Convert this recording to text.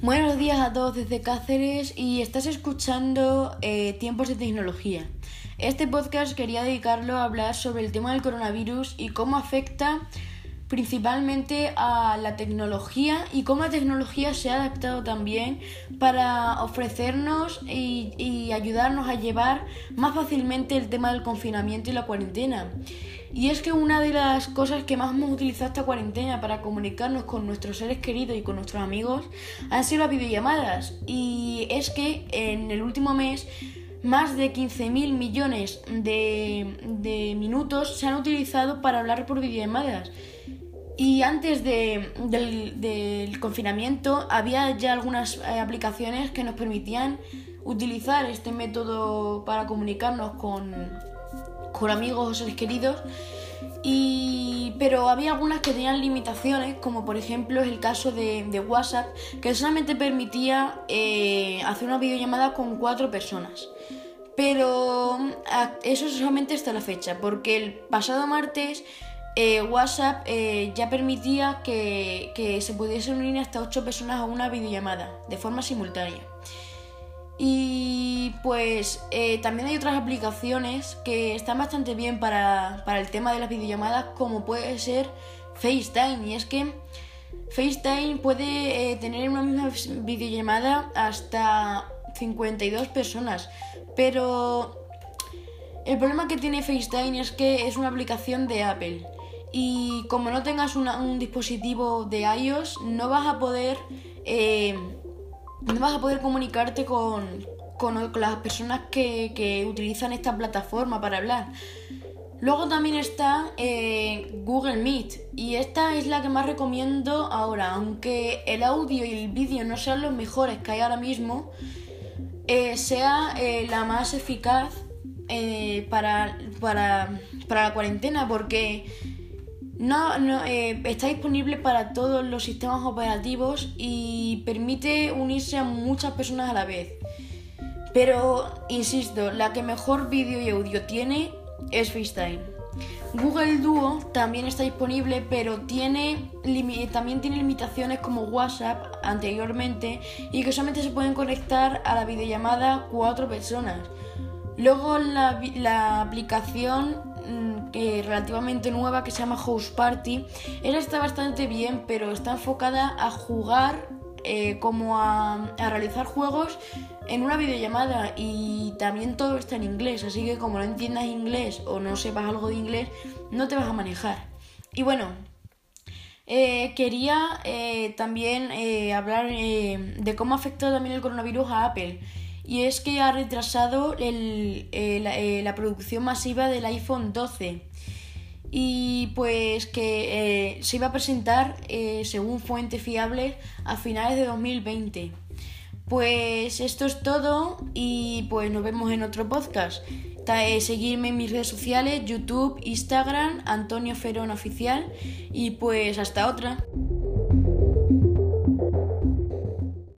Buenos días a todos desde Cáceres y estás escuchando eh, Tiempos de Tecnología. Este podcast quería dedicarlo a hablar sobre el tema del coronavirus y cómo afecta principalmente a la tecnología y cómo la tecnología se ha adaptado también para ofrecernos y, y ayudarnos a llevar más fácilmente el tema del confinamiento y la cuarentena. Y es que una de las cosas que más hemos utilizado esta cuarentena para comunicarnos con nuestros seres queridos y con nuestros amigos han sido las videollamadas. Y es que en el último mes más de 15.000 millones de, minutos se han utilizado para hablar por videollamadas. Y antes del, del, confinamiento había ya algunas eh, aplicaciones que nos permitían utilizar este método para comunicarnos con, con amigos o seres queridos. Y, pero había algunas que tenían limitaciones, como por ejemplo es el caso de, WhatsApp, que solamente permitía eh, hacer una videollamada con cuatro personas. Pero eso solamente hasta la fecha, porque el pasado martes eh, WhatsApp eh, ya permitía que, que se pudiesen unir hasta ocho personas a una videollamada de forma simultánea. Y pues eh, también hay otras aplicaciones que están bastante bien para, el tema de las videollamadas, como puede ser FaceTime. Y es que FaceTime puede eh, tener una misma videollamada hasta 52 personas. Pero el problema que tiene FaceTime es que es una aplicación de Apple. Y como no tengas un dispositivo de iOS, no vas a poder... Eh, no vas a poder comunicarte con, las personas que, utilizan esta plataforma para hablar. Luego también está eh, Google Meet y esta es la que más recomiendo ahora, aunque el audio y el vídeo no sean los mejores que hay ahora mismo, eh, sea eh, la más eficaz para, para, para la cuarentena porque no, no eh, está disponible para todos los sistemas operativos y permite unirse a muchas personas a la vez. Pero, insisto, la que mejor vídeo y audio tiene es FaceTime. Google Duo también está disponible, pero tiene también tiene limitaciones como WhatsApp anteriormente y que solamente se pueden conectar a la videollamada cuatro personas. Luego la, aplicación Mm, relativamente nueva que se llama House Party. Está bastante bien, pero está enfocada a jugar eh, como a, realizar juegos en una videollamada y también todo está en inglés, así que como no entiendas inglés o no sepas algo de inglés, no te vas a manejar. Y bueno, eh, quería eh, también hablar de cómo ha afectado también el coronavirus a Apple y es que ha retrasado el, eh, la, producción masiva del iPhone 12 y pues que eh, se iba a presentar eh, según fuentes fiables a finales de 2020. Pues esto es todo y pues nos vemos en otro podcast. seguirme en mis redes sociales, YouTube, Instagram, Antonio Ferón Oficial y pues hasta otra.